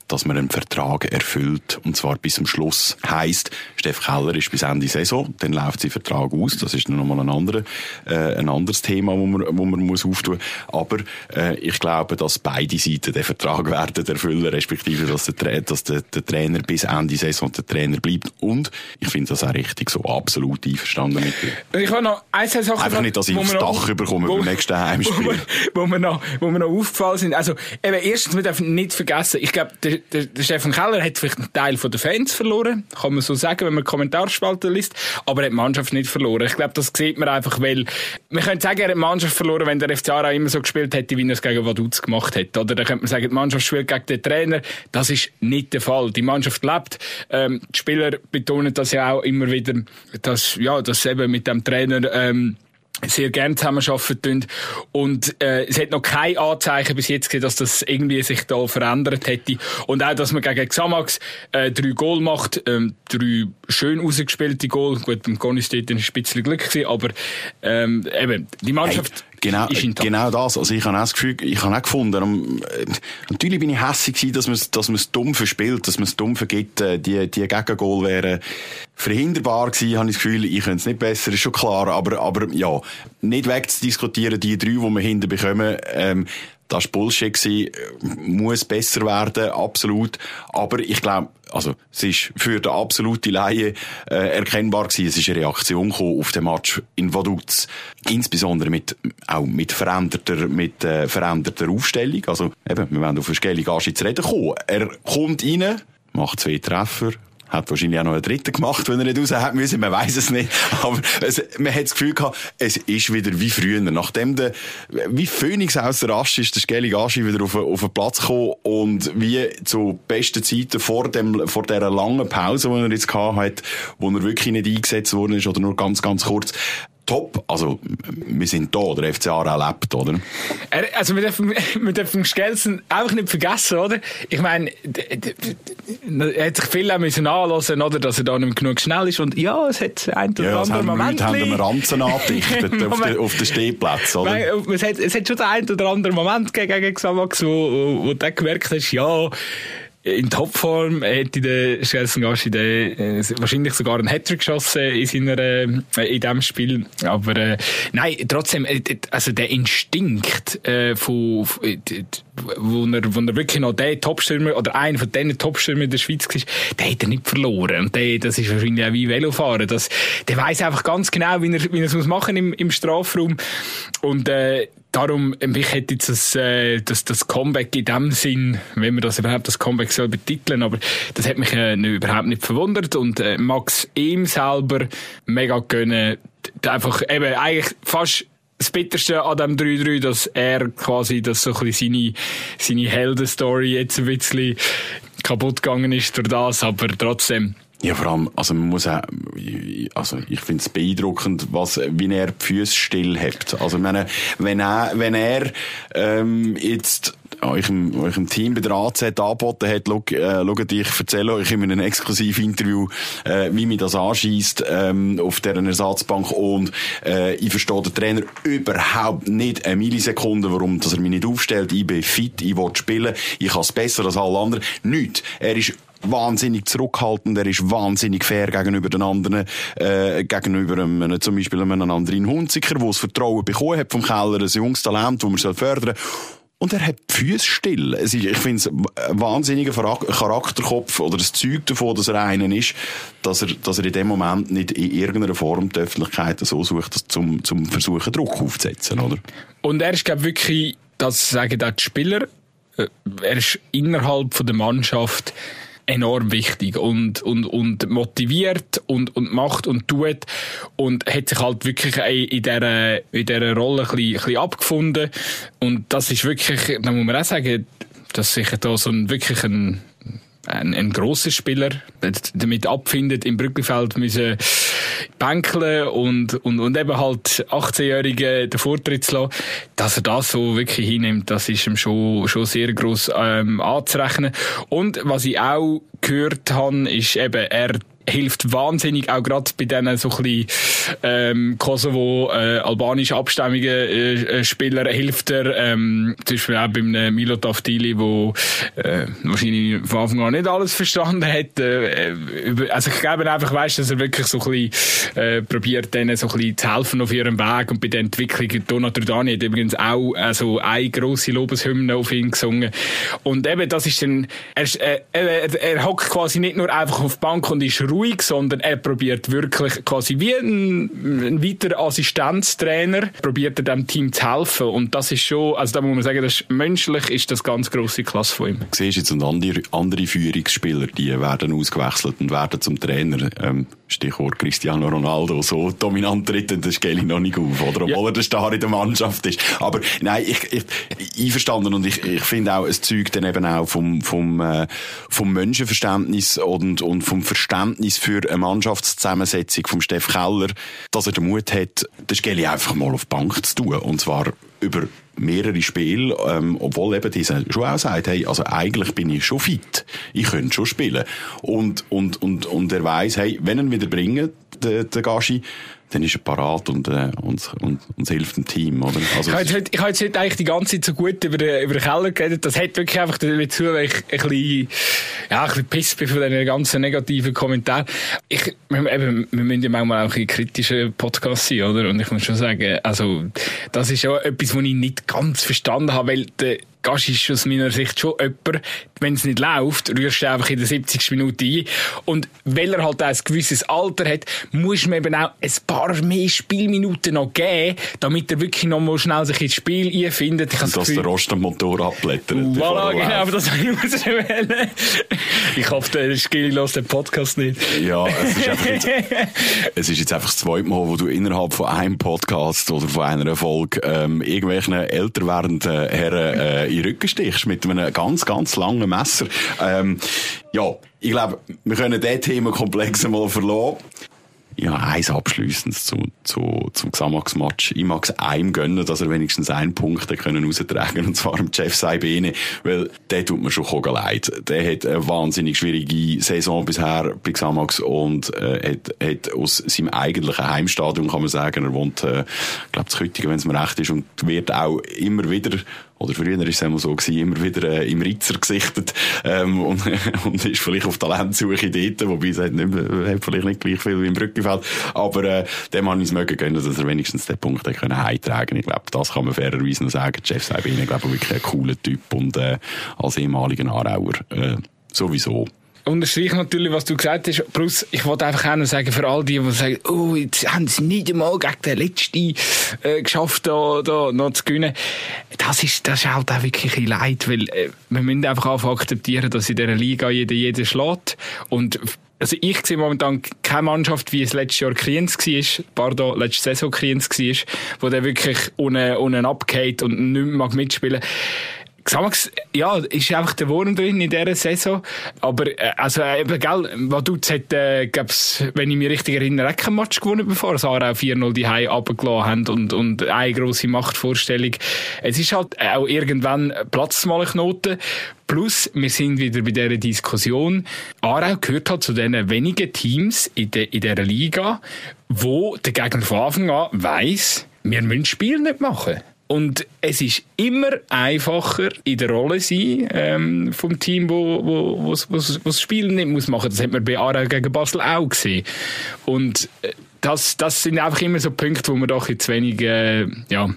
dass man einen Vertrag erfüllt. Und zwar bis zum Schluss. Heisst, Steff Keller ist bis Ende Saison, dann läuft sein Vertrag aus. Das ist nochmal ein, andere, äh, ein anderes Thema, wo man, wo man muss auftun. Aber äh, ich glaube, dass beide Seiten den Vertrag (laughs) werden erfüllen, respektive, dass der, dass der, der Trainer bis Ende Saison der Trainer bleibt. Und ich finde das auch richtig so absolut einverstanden mit dir. Ich habe noch ein, zwei Sachen... Einfach nicht, dass ich aufs Dach bekomme beim nächsten (laughs) Heimspiel. Wo, wo, mir noch, wo mir noch aufgefallen sind. Also, eben, erstens, wir dürfen nicht vergessen, ich glaube, der, der, Stefan Keller hat vielleicht einen Teil der Fans verloren, kann man so sagen, wenn man Kommentarspalten liest, aber er hat die Mannschaft nicht verloren. Ich glaube, das sieht man einfach, weil man könnte sagen, er hat die Mannschaft verloren, wenn der FC Aarau immer so gespielt hätte, wie er es gegen Vaduz gemacht hat. Oder dann könnte man sagen, die Mannschaft spielt gegen den Trainer. Das ist nicht der Fall. Die Mannschaft lebt. Ähm, die Spieler betonen das ja auch immer wieder, dass, ja, dass eben mit dem Trainer, ähm, sehr gern zusammenarbeiten und äh, es hat noch kein Anzeichen bis jetzt gesehen, dass das irgendwie sich da verändert hätte. Und auch, dass man gegen Xamax äh, drei Goal macht, ähm, drei schön rausgespielte Goal, gut, beim ist dort ein bisschen Glück gewesen, aber ähm, eben, die Mannschaft... Hey genau, genau das. Also ich habe auch das Gefühl, ich habe auch gefunden, um, äh, natürlich bin ich hässlich gewesen, dass man dass man es dumm verspielt, dass man es dumm vergibt, äh, die, die Gegengol wären verhinderbar gewesen, habe ich das Gefühl, ich könnte es nicht besser, ist schon klar, aber, aber ja, nicht wegzudiskutieren, die drei, die wir hinten bekommen, ähm, das war Bullshit, gewesen, muss besser werden, absolut. Aber ich glaube, also, es ist für den absoluten Laie äh, erkennbar gewesen. Es ist eine Reaktion auf den Match in Vaduz. Insbesondere mit, auch mit veränderter, mit, äh, veränderter Aufstellung. Also, eben, wir wollen auf Skeli Gashi zu reden kommen. Er kommt rein, macht zwei Treffer, hat wahrscheinlich auch noch einen dritten gemacht, wenn er nicht raus hat müssen. Man weiß es nicht. (laughs) Aber es, man hat das Gefühl gehabt, es ist wieder wie früher. Nachdem der, wie Phoenix aus der Asche ist, der Skeli Gashi wieder auf, auf den Platz gekommen und wie zu besten Zeiten vor dem, vor dieser langen Pause, die er jetzt gehabt hat, wo er wirklich nicht eingesetzt worden ist oder nur ganz, ganz kurz, top. Also, wir sind da, der FCA erlebt, oder? Also, wir dürfen, (laughs) wir dürfen Skelsen einfach nicht vergessen, oder? Ich meine, er hat sich viel auch müssen anhören, oder, dass er da nicht genug schnell ist. Und ja, es hat ein oder ja, andere Moment. Ja, haben wir Ranzen angedichtet (laughs) auf, den, auf den Stehplatz, oder? Es hat, es hat schon den einen oder anderen Moment gegen Xamax, wo, wo, wo du gemerkt hast, ja, in Topform hätte der Chelsea Gassi äh, wahrscheinlich sogar einen Hattrick geschossen in seiner äh, in diesem Spiel. Aber äh, nein, trotzdem, äh, also der Instinkt äh, von, äh, wo er, wo er wirklich noch der Topstürmer oder einer von diesen Topstürmern der Schweiz war, den hat er nicht verloren. Und der, das ist wahrscheinlich auch wie Velofahren. Das, der weiß einfach ganz genau, wie er, wie er es muss machen im, im Strafraum. Und äh, darum, mich hätte jetzt das, äh, das, das Comeback in dem Sinn, wenn man das überhaupt das Comeback soll betiteln, aber das hat mich äh, nicht, überhaupt nicht verwundert und äh, Max ihm selber mega gönnen, einfach eben eigentlich fast das Bitterste an dem 3-3, dass er quasi, dass so ein bisschen seine, seine Heldenstory jetzt ein bisschen kaputt gegangen ist durch das, aber trotzdem, ja, vor allem, also man muss auch, also ich finde es beeindruckend, was, wie er die Füße still hat. Also meine, wenn er, wenn er ähm, jetzt euch im, euch im Team bei der AZ angeboten hat, schaut, äh, schaut, ich erzähle euch in einem exklusiven Interview, äh, wie mir das anschießt ähm, auf deren Ersatzbank und äh, ich verstehe den Trainer überhaupt nicht eine Millisekunde, warum dass er mich nicht aufstellt. Ich bin fit, ich will spielen, ich kann es besser als alle anderen. Nicht. Er ist wahnsinnig zurückhaltend, er ist wahnsinnig fair gegenüber den anderen, äh, gegenüber einem, zum Beispiel einem anderen Hunziker, der das Vertrauen bekommen hat vom Keller, ein junges Talent, das man fördern soll. Und er hat die Füße still. Ich finde es ein wahnsinniger Charakterkopf oder das Zeug davon, dass er einen ist, dass er, dass er in dem Moment nicht in irgendeiner Form die Öffentlichkeit so sucht, zum, zum Versuchen Druck aufzusetzen, oder? Und er ist, glaube wirklich, das sagen auch die Spieler, äh, er ist innerhalb von der Mannschaft enorm wichtig und, und, und motiviert und, und macht und tut und hat sich halt wirklich in dieser, in dieser Rolle ein bisschen, ein bisschen abgefunden. Und das ist wirklich, da muss man auch sagen, dass sich da so ein, wirklich ein, ein, ein grosser Spieler damit abfindet, im Brückenfeld müssen bänkeln und, und, und eben halt 18-Jährige den Vortritt zu lassen, dass er das so wirklich hinnimmt, das ist ihm schon, schon sehr gross ähm, anzurechnen. Und was ich auch gehört habe, ist eben, er hilft wahnsinnig, auch gerade bei diesen so ein bisschen, ähm, Kosovo, äh, albanische Abstammungen, äh, äh, Spieler hilft er, ähm, zum Beispiel auch beim äh, Milo Taftili, wo äh, wahrscheinlich von Anfang an nicht alles verstanden hat. Äh, also ich glaube einfach, weißt, dass er wirklich so ein bisschen äh, probiert, denen so ein bisschen zu helfen auf ihrem Weg und bei der Entwicklung. Donat Dani hat übrigens auch also eine grosse Lobeshymne auf ihn gesungen. Und eben, das ist dann, er, äh, er, er hockt quasi nicht nur einfach auf die Bank und ist sondern er probiert wirklich quasi wie ein, ein weiterer Assistenztrainer, probiert er dem Team zu helfen. Und das ist schon, also da muss man sagen, das ist, menschlich ist das ganz grosse Klasse von ihm. Du siehst jetzt andere, andere Führungsspieler, die werden ausgewechselt und werden zum Trainer. Ähm, Stichwort Cristiano Ronaldo, so dominant tritt das Geli noch nicht auf, oder? Obwohl ja. er der Star in der Mannschaft ist. Aber nein, ich, ich, einverstanden und ich, ich finde auch, es zeugt dann eben auch vom, vom, äh, vom Menschenverständnis und, und vom Verständnis für eine Mannschaftszusammensetzung vom Steff Keller, dass er den Mut hat, das Geli einfach mal auf die Bank zu tun. Und zwar über mehrere Spiele, ähm, obwohl eben dieser schon auch sagt, hey, also eigentlich bin ich schon fit. Ich könnte schon spielen. Und, und, und, und er weiß, hey, wenn er wieder bringen, der, der Gashi, dann ist er parat und, äh, und, und, und hilft dem Team, oder? Also ich habe jetzt, ich habe jetzt nicht eigentlich die ganze Zeit so gut über den, über den Keller geredet. Das hat wirklich einfach dazu, weil ich ein bisschen, ja, ein bisschen piss bin von diesen ganzen negativen Kommentaren. Ich, eben, wir müssen ja manchmal auch ein kritischer Podcast sein, oder? Und ich muss schon sagen, also, das ist ja etwas, was ich nicht ganz verstanden habe, weil der, Gast ist aus meiner Sicht schon jemand, wenn es nicht läuft, rührst du einfach in der 70. Minute ein. Und weil er halt ein gewisses Alter hat, muss man eben auch ein paar mehr Spielminuten noch geben, damit er wirklich noch mal schnell sich ins Spiel einfindet. Ich Und dass der Rost am Motor abblättert. Voilà, genau, aber das habe ich auswählen. Ich hoffe, der Skilly lässt den Podcast nicht. Ja, es ist, einfach jetzt, (laughs) es ist jetzt einfach das zweite Mal, wo du innerhalb von einem Podcast oder von einer Folge ähm, irgendwelchen älter werdenden Herren äh, in den Rücken stichst mit einem ganz, ganz langen Messer. Ähm, ja, ich glaube, wir können diesen Themenkomplex einmal verlassen. Ja, eins abschliessend zu, zu, zum Xamax-Match. Ich mag es einem gönnen, dass er wenigstens einen Punkt können raustragen und zwar dem Jeff Saibene, weil der tut mir schon leid. Der hat eine wahnsinnig schwierige Saison bisher bei Xamax und äh, hat, hat aus seinem eigentlichen Heimstadion, kann man sagen, er wohnt, äh, ich glaube, zu Küttingen, wenn es mir recht ist, und wird auch immer wieder oder früher ist es immer so gewesen, immer wieder äh, im Ritzer gesichtet ähm, (laughs) und, und ist vielleicht auf Talentsuche dort, wobei es hat, nicht, hat vielleicht nicht gleich viel wie im Brückenfeld, aber äh, dem habe ich es mögen können, dass er wenigstens den Punkt können heimtragen. Ich glaube, das kann man fairerweise noch sagen. Jeff ich glaube, wirklich ein cooler Typ und äh, als ehemaliger Aarauer äh, sowieso unterstreiche natürlich, was du gesagt hast. Plus, ich wollte einfach auch noch sagen, für all die, die sagen, oh, jetzt haben sie nicht einmal gegen den Letzten äh, geschafft, da, da noch zu gewinnen. Das ist, das ist halt auch wirklich ein Leid, weil äh, wir müssen einfach auch akzeptieren, dass in dieser Liga jeder jeden schlägt. Und also ich sehe momentan keine Mannschaft, wie es letztes Jahr Kriens war, pardon, letzte Saison Kriens war, wo der wirklich unten, unten abgeht und nicht mehr mitspielen mag. Xamax, ja, ist einfach der Wurm drin in dieser Saison. Aber, äh, also, äh, eben, gell, Vaduz hat, äh, gab's, wenn ich mich richtig erinnere, auch Match gewonnen, bevor es auch 4-0 die Hause runtergelassen haben und, und eine grosse Machtvorstellung. Es ist halt auch irgendwann Platz mal Knoten. Plus, wir sind wieder bei dieser Diskussion. Aarau gehört halt zu den wenigen Teams in, de, in dieser Liga, wo der Gegner von Anfang an weiss, wir müssen Spiel nicht machen. Und es ist immer einfacher in der Rolle sein ähm, vom Team, wo, wo, wo, wo, wo das Spiel nicht muss machen. Das hat man bei Aarau gegen Basel auch gesehen. Und äh, das, das sind einfach immer so Punkte, wo man doch jetzt wenig, äh, ja,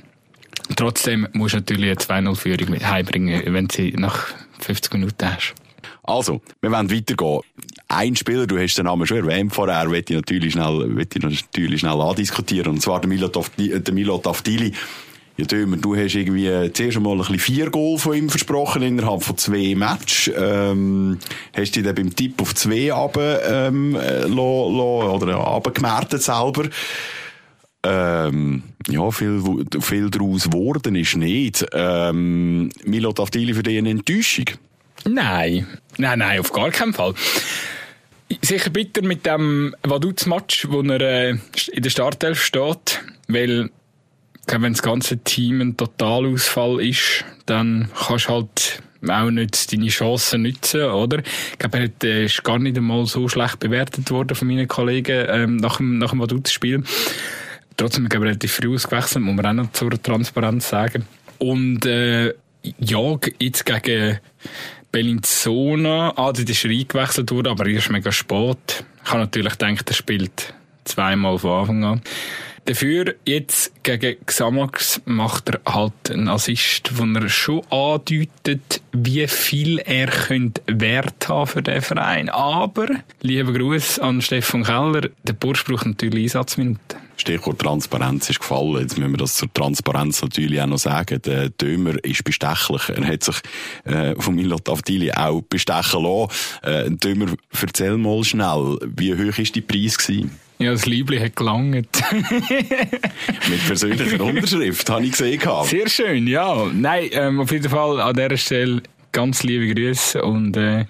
trotzdem muss natürlich eine 2-0-Führung mit heimbringen, wenn sie nach 50 Minuten hast. Also, wir wollen weitergehen. Ein Spieler, du hast den Namen schon erwähnt vorher, möchte ich natürlich schnell, ich natürlich schnell andiskutieren. Und zwar der Milot Avdili. Ja, Dömer, du hast irgendwie äh, zuerst einmal ein bisschen vier Goal von ihm versprochen innerhalb von zwei Matches. Ähm, hast du dich dann beim Tipp auf zwei runter, ähm, äh, lo, lo, oder runtergemerkt selber? Ähm, ja, viel, viel daraus geworden ist nicht. Ähm, Milo Daftili für dich eine Enttäuschung? Nein. Nein, nein, auf gar keinen Fall. Sicher bitter mit dem Vaduz-Match, wo er äh, in der Startelf steht, weil wenn das ganze Team ein Totalausfall ist, dann kannst du halt auch nicht deine Chancen nutzen, oder? Ich glaube, er äh, ist gar nicht einmal so schlecht bewertet worden von meinen Kollegen ähm, nach dem, nach dem Vaduz-Spiel. Trotzdem, ich glaube, relativ früh ausgewechselt, muss man auch noch zur Transparenz sagen. Und äh, ja, jetzt gegen Bellinzona, ah, der ist eingewechselt worden, aber erst mega spät. Ich habe natürlich gedacht, er spielt zweimal von Anfang an. Dafür jetzt gegen Xamax macht er halt einen Assist, wo er schon andeutet, wie viel er könnte Wert haben für den Verein. Aber, lieber Gruß an Stefan Keller, der Bursch braucht natürlich Einsatzminuten. Stichwort Transparenz ist gefallen. Jetzt müssen wir das zur Transparenz natürlich auch noch sagen. Der Dömer ist bestechlich. Er hat sich äh, von Milot Avdili auch bestechen lassen. Äh, Dömer, erzähl mal schnell, wie hoch ist die Preis gewesen? Ja, das Liebling hat gelangt. (laughs) Mit persönlicher Unterschrift, habe ich gesehen. Sehr schön, ja. Nein, ähm, auf jeden Fall an dieser Stelle ganz liebe Grüße und äh,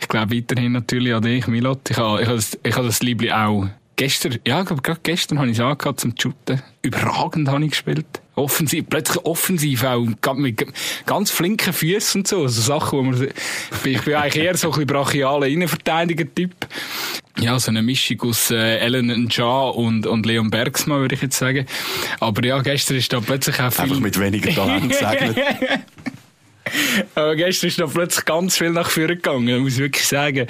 ich glaube weiterhin natürlich an dich, Milot. Ich habe ich ha das, ich ha das Liebling auch gestern, ja, ich glaube gerade gestern habe ich es angehört zum Shooten. Überragend habe ich gespielt. offensiv, plötzlich offensiv auch, mit ganz flinken Füßen und so, also Sachen, wo man, ich bin eigentlich eher so ein bisschen brachialer Innenverteidiger-Typ. Ja, so eine Mischung aus äh, Ellen Nja und, und Leon Bergsmann, würde ich jetzt sagen. Aber ja, gestern ist da plötzlich auch viel... Einfach mit weniger Talent (laughs) gesegnet. Aber gestern ist da plötzlich ganz viel nach vorne gegangen, muss ich wirklich sagen.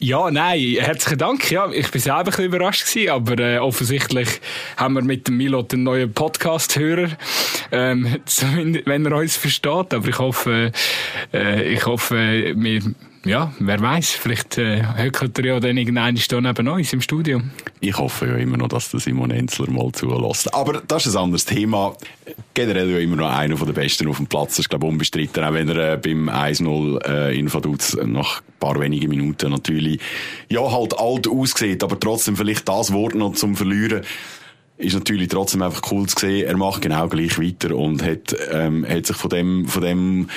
Ja, nein, herzlichen Dank. Ja, ich bin selber ein bisschen überrascht gewesen, aber äh, offensichtlich haben wir mit dem Milo einen neuen Podcast-Hörer, ähm, (laughs) wenn er uns versteht. Aber ich hoffe, äh, ich hoffe, wir ja, wer weiß, vielleicht äh, er ja dann irgendeine Stunde neben uns im Studio. Ich hoffe ja immer noch, dass der Simon Enzler mal zulässt. Aber das ist ein anderes Thema. Generell ja immer noch einer der Besten auf dem Platz. Das ist, glaube ich, unbestritten. Auch wenn er äh, beim 1-0 äh, in Vaduz nach ein paar wenigen Minuten natürlich, ja, halt alt aussieht, aber trotzdem vielleicht das Wort noch zum Verlieren ist natürlich trotzdem einfach cool zu sehen. Er macht genau gleich weiter und hat, ähm, hat sich von dem, von dem,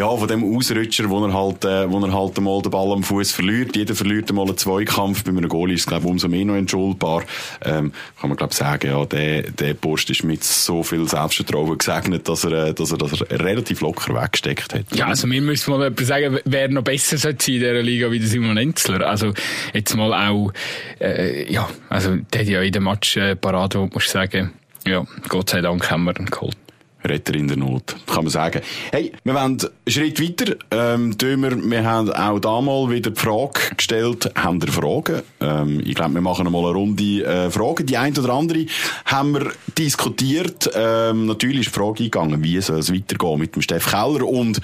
ja, von dem Ausrutscher, wo er halt, äh, wo er halt einmal den Ball am Fuß verliert. Jeder verliert einmal einen Zweikampf. Bei einem Goalie ist es, glaube ich, umso mehr noch entschuldbar. Ähm, kann man, glaube ich, sagen, ja, der, der Post ist mit so viel Selbstvertrauen gesegnet, dass er, äh, dass er, dass er relativ locker weggesteckt hat. Ja, also wir müssen mal etwas sagen, wer noch besser sollte in dieser Liga wie der Simon Enzler. Also, jetzt mal auch, äh, ja, also, der hat ja in dem Match äh, Parade, wo du sagen, ja, Gott sei Dank haben wir ihn geholt. Retter in der Not, kann man sagen. Hey, wir wollen einen Schritt weiter. Ähm, Dömer, wir haben auch da mal wieder die Frage gestellt, haben ihr Fragen? Ähm, ich glaube, wir machen einmal eine Runde äh, Fragen. Die eine oder andere haben wir diskutiert. Ähm, natürlich ist die Frage eingegangen, wie soll es weitergehen mit dem Steff Keller und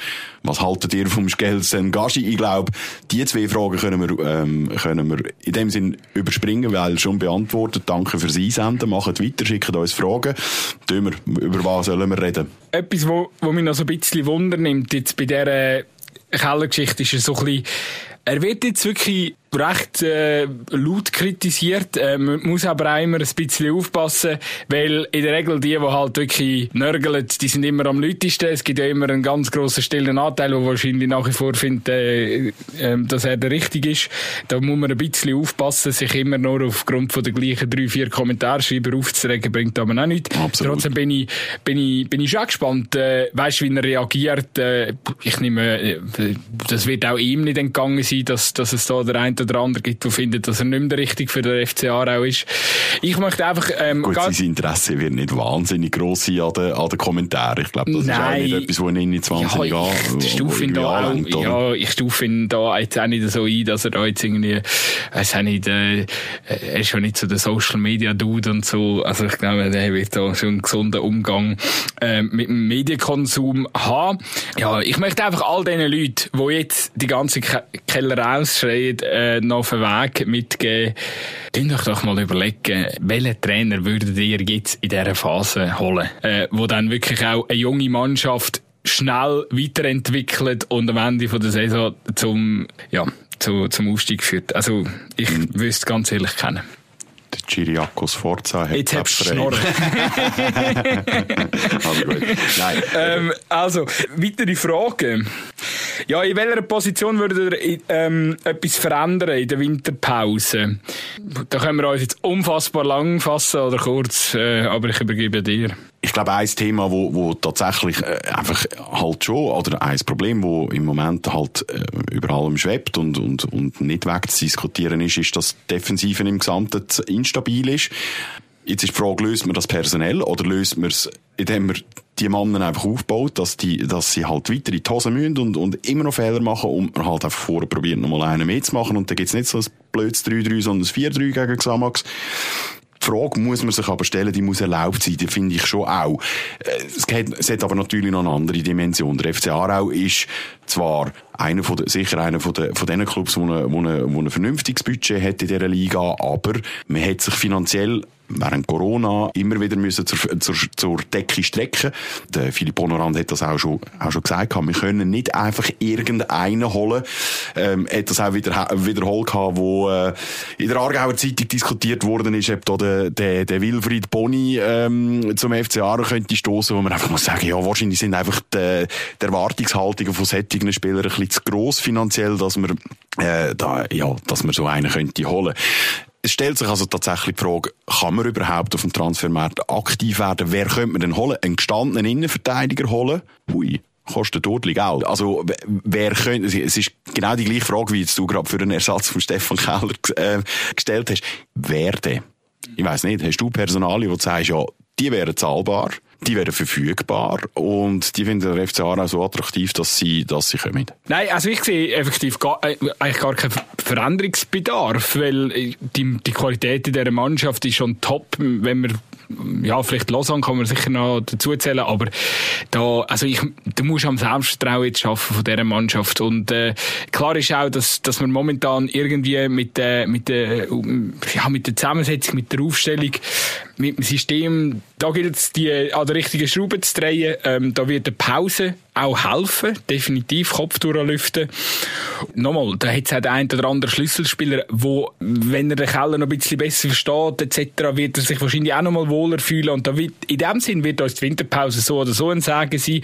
was haltet ihr vom Gelsen Gashi? Ich glaube, die zwei Fragen können wir, ähm, können wir in dem Sinn überspringen, weil schon beantwortet. Danke fürs Einsenden. Macht weiter, schickt uns Fragen. Dömer, über was sollen wir reden? Etwas, wo, wo mich noch so ein bisschen Wunder nimmt, jetzt bei dieser Kellergeschichte, ist so ein bisschen, er wird jetzt wirklich recht äh, laut kritisiert. Äh, man muss aber auch immer ein bisschen aufpassen, weil in der Regel die, die halt wirklich nörgeln, die sind immer am lautesten. Es gibt ja immer einen ganz grossen stillen Anteil, der wahrscheinlich nach wie vor findet, äh, äh, dass er der Richtige ist. Da muss man ein bisschen aufpassen, sich immer nur aufgrund von der gleichen drei, vier Kommentarschreiber aufzuregen, bringt aber auch nichts. Absolut. Trotzdem bin ich, bin ich, bin ich schon gespannt, äh, weißt, wie er reagiert. Äh, ich nehme, äh, das wird auch ihm nicht entgangen sein, dass, dass es da der eine oder andere gibt, der findet, dass er nicht mehr richtig für den FC Aarau ist. Ich möchte einfach... Ähm, Gut, sein Interesse wird nicht wahnsinnig gross sein an den, an den Kommentaren. Ich glaube, das Nein. ist auch nicht etwas, wo ihn nicht wahnsinnig ja, an, ich stufe ihn da auch, ja, ich stufe ihn da jetzt auch nicht so ein, dass er da jetzt irgendwie, weiß auch nicht, äh, er ist schon nicht so der Social Media Dude und so. Also ich glaube, der wird da schon einen gesunden Umgang äh, mit dem Medienkonsum haben. Ja, ich möchte einfach all diesen Leuten, die jetzt die ganze Keller ausschreien, äh, äh, noch auf den Weg mitgeben. Tun euch doch mal überlegen, welchen Trainer würdet ihr jetzt in dieser Phase holen, äh, wo dann wirklich auch eine junge Mannschaft schnell weiterentwickelt und am Ende von der Saison zum, ja, zu, zum Aufstieg führt. Also, ich mhm. wüsste ganz ehrlich kennen. Chiriakos Forza hat Jetzt hab's Schnorren. (laughs) also, Nein. Ähm, also, weitere Fragen. Ja, in welcher Position würdet ihr ähm, etwas verändern in der Winterpause? Da können wir uns jetzt unfassbar lang fassen oder kurz, äh, aber ich übergebe dir. Ich glaube, ein Thema, wo, wo tatsächlich äh, einfach halt schon, oder ein Problem, wo im Moment halt äh, über allem schwebt und, und, und nicht wegzudiskutieren ist, ist, dass die Defensive im Gesamten instabil ist. Jetzt ist die Frage, löst man das personell oder löst man es, indem man die Männer einfach aufbaut, dass, die, dass sie halt weiter in die Hose müssen und, und immer noch Fehler machen und man halt einfach vorher probiert, nochmal einen mehr zu machen und dann gibt's nicht so ein blödes 3-3, sondern ein 4-3 gegen Xamax. Die Frage muss man sich aber stellen, die muss erlaubt sein, die finde ich schon auch. Es, geht, es hat aber natürlich noch eine andere Dimension. Der FC Aarau ist zwar einer von der, sicher einer von, der, von den Clubs, der ein vernünftiges Budget hat in dieser Liga, aber man hat sich finanziell während Corona immer wieder müssen zur, zur, zur Decke strecken. Der Philipp Honorand hat das auch schon, auch schon gesagt. Wir können nicht einfach irgendeinen holen. Ähm, hat das auch wieder, wiederholt gehabt, wo äh, in der Aargauer Zeitung diskutiert worden ist, ob da der, der, der Wilfried Boni ähm, zum FC Aarau könnte stoßen, wo man einfach muss sagen, ja, wahrscheinlich sind einfach die, die Erwartungshaltungen von sättigen Spielern ein bisschen zu gross finanziell, dass man, äh, da, ja, dass man so einen könnte holen Es stellt sich also tatsächlich die Frage, kann man überhaupt auf dem Transfermarkt aktiv werden? Wer könnte man denn holen? Einen gestandenen Innenverteidiger holen? Hui kostet dort Geld. Also, wer könnte, es ist genau die gleiche Frage, wie du gerade für den Ersatz von Stefan Keller äh, gestellt hast. Wer denn? Ich weiss nicht, hast du Personalien, wo du sagst, ja, die wären zahlbar? Die wären verfügbar und die finden der FC Aarau so attraktiv, dass sie, dass sie kommen. Nein, also ich sehe effektiv gar, äh, eigentlich gar keinen Veränderungsbedarf, weil äh, die, die Qualität in dieser Mannschaft ist schon top, wenn man ja, vielleicht Lausanne kann man sicher noch dazu zählen, aber da, also ich, du musst am Selbstvertrauen jetzt schaffen von dieser Mannschaft und äh, klar ist auch, dass, dass man momentan irgendwie mit der, mit der, ja, mit der Zusammensetzung, mit der Aufstellung, mit dem System, da gilt es, die an der richtigen Schraube zu drehen. Ähm, da wird eine Pause auch helfen, definitiv Kopf durchlüften. Nochmal, da hat es auch den einen oder anderen Schlüsselspieler, wo, wenn er den Keller noch ein bisschen besser versteht, etc., wird er sich wahrscheinlich auch noch mal wohler fühlen. Und da wird, in dem Sinn wird uns die Winterpause so oder so ein Sagen sein.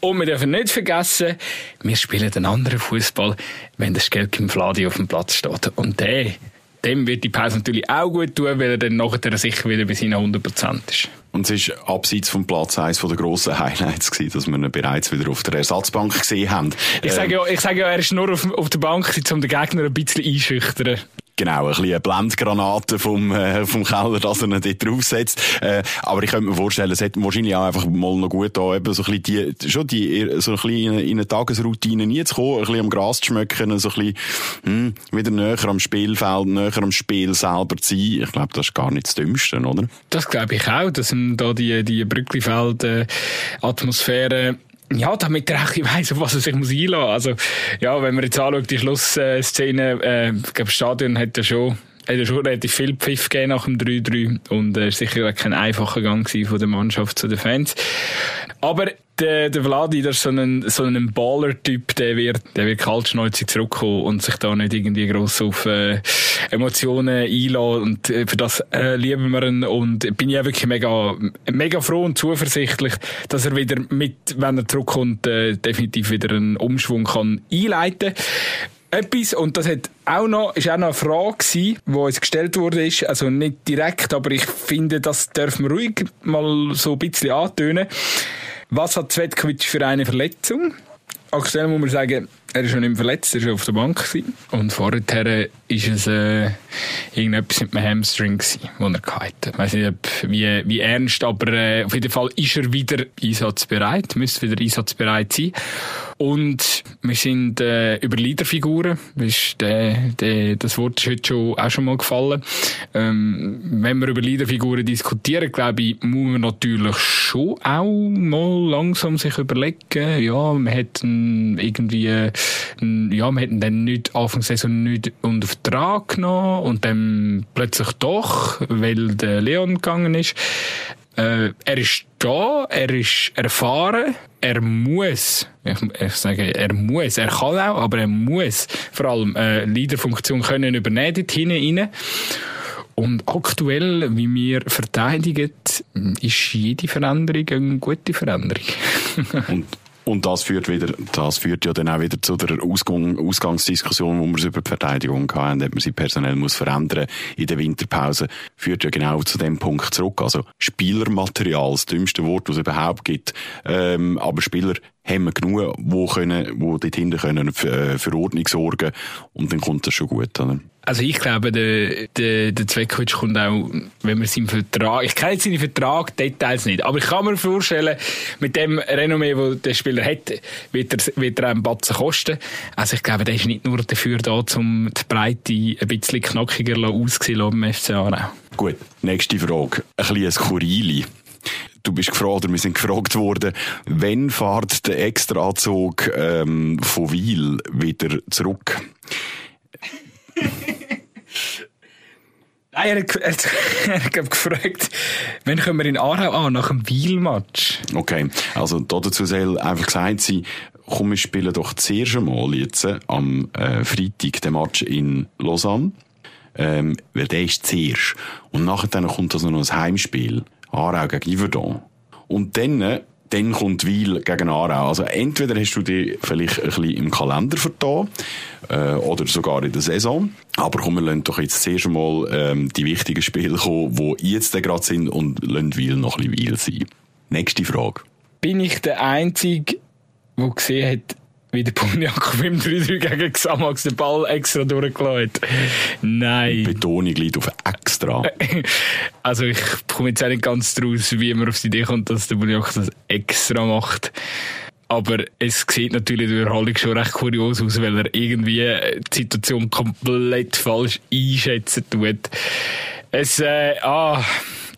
Und wir dürfen nicht vergessen, wir spielen einen anderen Fußball, wenn das Geld im Fladi auf dem Platz steht. Und der, dem wird die Pause natürlich auch gut tun, weil er dann nachher sicher wieder bei seinen 100% ist. Und es ist abseits vom Platz eines der grossen Highlights gewesen, dass wir ihn bereits wieder auf der Ersatzbank gesehen haben. Ich sage ja, ich sage ja, er ist nur auf, auf der Bank, um den Gegner ein bisschen einschüchtern. Genau, ein bisschen eine Blendgranate vom, äh, vom Keller, dass er ihn dort draufsetzt. Äh, aber ich könnte mir vorstellen, es hätte wahrscheinlich auch einfach mal noch gut da, eben so ein bisschen die, schon die, so ein bisschen in, in eine Tagesroutine nie zu kommen, ein bisschen am Gras zu schmecken, so ein bisschen, hm, wieder näher am Spielfeld, näher am Spiel selber zu sein. Ich glaube, das ist gar nicht das Dümmste, oder? Das glaube ich auch, dass ihm da die, die Brücklifeld-Atmosphäre ja, damit er auch weiss, auf was er sich muss einlassen muss. Also, ja, wenn man jetzt anschaut, die Schlussszene, äh, ich glaube, das Stadion hat ja schon, hat ja schon relativ viel Pfiff gegeben nach dem 3-3 und äh, sicher kein einfacher Gang von der Mannschaft zu den Fans. Aber der, der Vladi, das ist so ein, so ein Baller-Typ, der wird, der wird kaltschnäuzig zurückkommen und sich da nicht irgendwie gross auf äh, Emotionen einlassen. Und äh, für das äh, lieben wir ihn und bin ich auch wirklich mega, mega froh und zuversichtlich, dass er wieder mit, wenn er zurückkommt, äh, definitiv wieder einen Umschwung kann einleiten etwas, und das hat auch noch, ist auch noch eine Frage gewesen, die uns gestellt wurde, ist, also nicht direkt, aber ich finde, das dürfen wir ruhig mal so ein bisschen antönen. Was hat Zvetkovic für eine Verletzung? Aktuell muss man sagen, er ist schon nicht verletzt, er war auf der Bank. Gewesen. Und vorher war es äh, irgendetwas mit einem Hamstring, gewesen, den er hatte. Ich weiss nicht, ob, wie, wie ernst, aber äh, auf jeden Fall ist er wieder einsatzbereit, müsste wieder einsatzbereit sein. Und wir sind äh, über Leaderfiguren, ist der, der, das Wort ist heute schon, auch schon mal gefallen. Ähm, wenn wir über Leaderfiguren diskutieren, glaube ich, muss man natürlich schon auch mal langsam sich überlegen, ja, man hat irgendwie, äh, ja, man hat dann nicht, Anfang Saison nicht unter Vertrag genommen und dann plötzlich doch, weil der Leon gegangen ist. Äh, er ist da, er ist erfahren, er muss, ich, ich sage, er muss, er kann auch, aber er muss vor allem äh, Leaderfunktion können übernehmen dort hinten. Und aktuell, wie wir verteidigen, ist jede Veränderung eine gute Veränderung. Und und das führt wieder, das führt ja dann auch wieder zu der Ausgang, Ausgangsdiskussion, wo wir es über die Verteidigung hatten, ob man sie personell muss verändern in der Winterpause, führt ja genau zu dem Punkt zurück. Also Spielermaterial, das dümmste Wort, das es überhaupt gibt. Ähm, aber Spieler haben wir genug, wo können, wo dort hinten können für, äh, für Ordnung sorgen und dann kommt das schon gut, oder? Also ich glaube, der, der, der Zweckowitsch kommt auch, wenn man seinen Vertrag, ich kenne seine Vertrag, Details nicht, aber ich kann mir vorstellen, mit dem Renommee, das der Spieler hat, wird er, wird er einen Batzen kosten. Also ich glaube, der ist nicht nur dafür da, um die Breite ein bisschen knackiger auszusehen im FC Aarau. Gut, nächste Frage. Ein bisschen Skurrili du bist gefragt, oder wir sind gefragt worden, wenn fährt der Extrazug ähm, von Wiel wieder zurück? (laughs) Nein, er hat, er, er hat (laughs) gefragt, wann können wir in Aarau an, nach dem Wiel-Match? Okay, also dazu soll einfach gesagt sein, komm, wir spielen doch zuerst einmal jetzt äh, am äh, Freitag den Match in Lausanne, ähm, weil der ist zuerst. Und nachher dann kommt also noch ein Heimspiel, Aarau gegen Yverdon. Und dann dann kommt Weil gegen Aarau. Also entweder hast du dich vielleicht ein bisschen im Kalender vertan, äh, oder sogar in der Saison. Aber komm, wir lassen doch jetzt zuerst einmal ähm, die wichtigen Spiele kommen, die jetzt gerade sind und lassen Weil noch ein bisschen Weil sein. Nächste Frage. Bin ich der Einzige, der gesehen hat, wie der Bunyakow im 3-3 gegen Xamax den Ball extra durchgelassen Nein. Betonung liegt auf extra. (laughs) Also ich komme jetzt auch nicht ganz draus, wie man auf die Idee kommt, dass der Bunyakow das extra macht. Aber es sieht natürlich in der Wiederholung schon recht kurios aus, weil er irgendwie die Situation komplett falsch einschätzen tut. Es, äh, ah,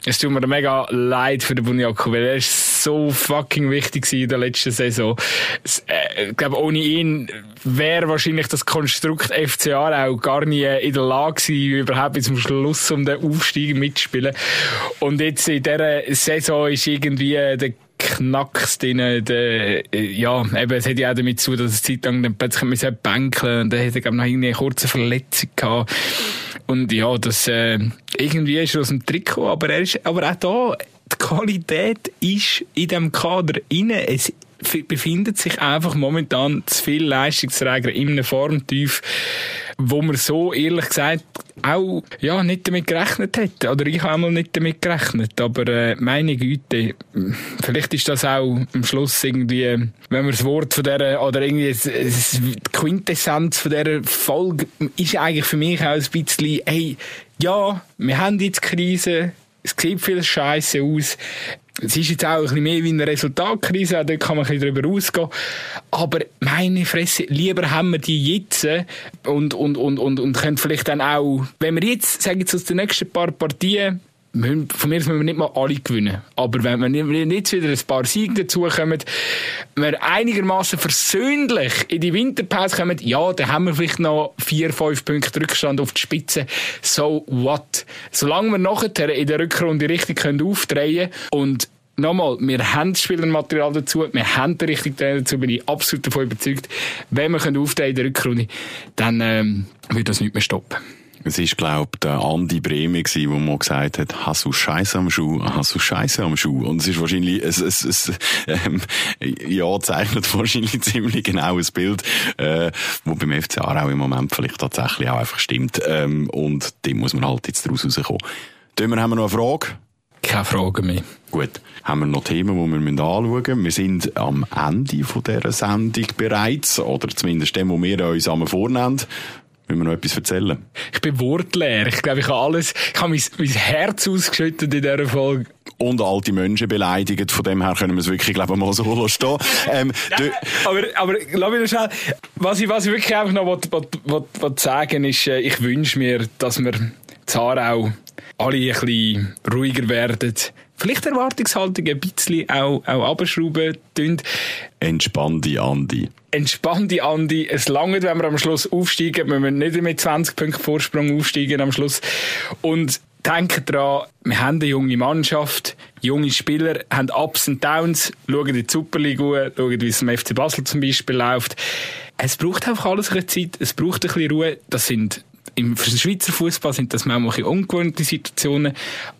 es tut mir mega leid für den Bunyaku, weil er ist so fucking wichtig in der letzten Saison. Es, äh, ich glaube, ohne ihn wäre wahrscheinlich das Konstrukt FCA auch gar nie in der Lage gewesen, überhaupt bis zum Schluss um den Aufstieg mitzuspielen. Und jetzt in dieser Saison ist irgendwie der Knacks drin, der, ja, eben, es hat ja auch damit zu, dass es Zeit lang dann plötzlich müssen bänkeln und dann hat er, glaube noch eine kurze Verletzung gehabt. Und ja, das, äh, irgendwie ist er aus dem Trikot, aber er ist, aber auch da, die Qualität ist in dem Kader inne. Befindet sich einfach momentan zu viel Leistungsträger in einem Formtief, wo man so ehrlich gesagt auch ja, nicht damit gerechnet hätte. Oder ich habe einmal nicht damit gerechnet. Aber äh, meine Güte, vielleicht ist das auch am Schluss irgendwie, wenn man das Wort von der oder irgendwie es, es, die Quintessenz von dieser Folge ist eigentlich für mich auch ein bisschen, hey, ja, wir haben jetzt Krise, es sieht viel Scheiße aus. Es ist jetzt auch ein bisschen mehr wie eine Resultatkrise, da kann man ein bisschen drüber ausgehen. Aber meine Fresse, lieber haben wir die jetzt und, und, und, und, und können vielleicht dann auch, wenn wir jetzt, sagen jetzt aus den nächsten paar Partien, von mir müssen wir nicht mal alle gewinnen. Aber wenn wir jetzt wieder ein paar Siege dazukommen, wir einigermaßen versöhnlich in die Winterpause kommen, ja, dann haben wir vielleicht noch vier, fünf Punkte Rückstand auf die Spitze. So what? Solange wir nachher in der Rückrunde richtig können aufdrehen und Nochmal, wir haben das Spielermaterial dazu, wir haben den richtigen Trainer dazu, bin ich absolut davon überzeugt. Wenn wir aufdrehen in der Rückrunde, dann ähm, wird das nicht mehr stoppen. Es ist, glaub, der Andi Breme gsi, wo man gesagt hat, hast du Scheiße am Schuh, hast du Scheiße am Schuh. Und es ist wahrscheinlich, es, es, es ähm, ja, zeichnet wahrscheinlich (laughs) ziemlich genau ein Bild, äh, wo beim FC Aarau im Moment vielleicht tatsächlich auch einfach stimmt. Ähm, und dem muss man halt jetzt daraus rauskommen. Dümmer haben wir noch eine Frage. Keine Frage mehr. Gut. Haben wir noch Themen, die wir anschauen müssen? Wir sind am Ende von dieser Sendung bereits, oder zumindest dem, wo wir uns einmal vornehmen. Müssen wir noch etwas erzählen? Ich bin wortleer. Ich glaube, ich habe alles, ich habe mein, mein Herz ausgeschüttet in dieser Folge. Und alte Menschen beleidigt. Von dem her können wir es wirklich, glaube ich, mal so stehen. Ähm, ja, aber, aber, lass mich schnell, was ich, was ich wirklich einfach noch will, will, will, will sagen ist, äh, ich wünsche mir, dass wir Zarau alle ein bisschen ruhiger werden. Vielleicht Erwartungshaltung ein bisschen auch, auch abschrauben tun. Entspann die Andi. Entspann die Andi. Es langt, wenn wir am Schluss aufsteigen. Wir müssen nicht mit 20 Punkten Vorsprung aufsteigen am Schluss. Und denken daran, wir haben eine junge Mannschaft, junge Spieler haben Ups und Downs, schauen in die Superliga an, schauen, wie es im FC Basel zum Beispiel läuft. Es braucht einfach alles eine Zeit, es braucht ein bisschen Ruhe. Das sind im Schweizer Fußball sind das manchmal ungewohnte Situationen,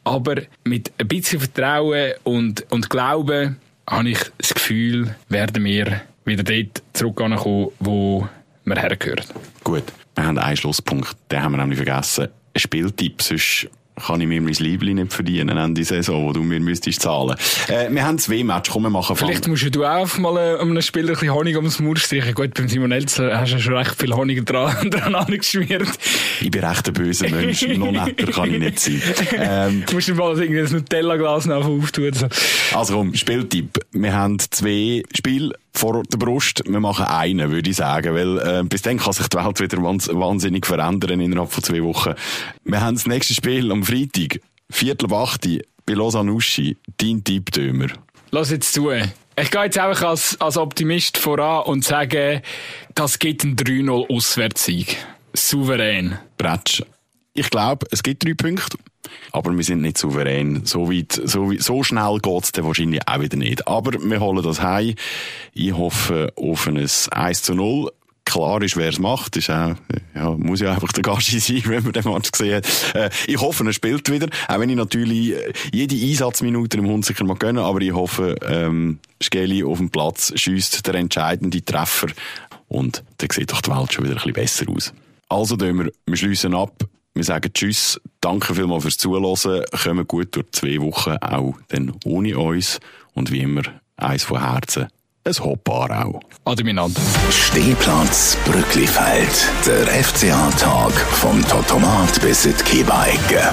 aber mit ein bisschen Vertrauen und, und Glauben habe ich das Gefühl, werden wir wieder dort zurückkommen, wo wir hergehören. Gut, wir haben einen Schlusspunkt, den haben wir nämlich vergessen. Ein Spieltipp, sonst kann ich mir mein Liebling nicht verdienen Ende Saison, wo du mir müsstest zahlen. Äh, wir haben zwei Matches, komm, wir machen Vielleicht musst du auch mal äh, einem Spieler ein bisschen Honig ums Maul streichen. Gut, beim Simon Elzer hast du schon recht viel Honig dran, (laughs) dran angeschmiert. Ich bin recht ein böser Mensch, noch netter kann ich nicht sein. Ähm, du musst dir mal irgendwie ein Nutella-Glas auftun. So. Also komm, Spieltipp. Wir haben zwei Spiele vor der Brust. Wir machen einen, würde ich sagen, weil äh, bis dann kann sich die Welt wieder wahnsinnig verändern innerhalb von zwei Wochen. Wir haben das nächste Spiel am Freitag, Viertel ab bei Lausanne Uschi, dein Tipptümer. Lass jetzt zu. Ich gehe jetzt einfach als, als Optimist voran und sage, das gibt ein 3-0 Auswärtssieg. Souverän. Bretsch. Ich glaube, es gibt drei Punkte. Aber wir sind nicht souverän. So weit, so, so schnell geht's dann wahrscheinlich auch wieder nicht. Aber wir holen das heim. Ich hoffe auf ein 1 zu 0 klar ist, wer es macht. Ist auch, ja, muss ja einfach der Gassi sein, (laughs) wenn man den Match gesehen hat. Äh, ich hoffe, er spielt wieder. Auch wenn ich natürlich äh, jede Einsatzminute im Hunziker mal gönnen, aber ich hoffe, ähm, Skeli auf dem Platz schießt der entscheidende Treffer. Und dann sieht doch die Welt schon wieder ein bisschen besser aus. Also, wir, wir schliessen ab. Wir sagen Tschüss, danke vielmals fürs Zuhören, kommen gut durch zwei Wochen auch dann ohne uns und wie immer eins von Herzen, ein Hopper auch. Ade miteinander. Stehplatz Brücklifeld, der FCA-Tag vom Totomat bis in die Kiebeigge.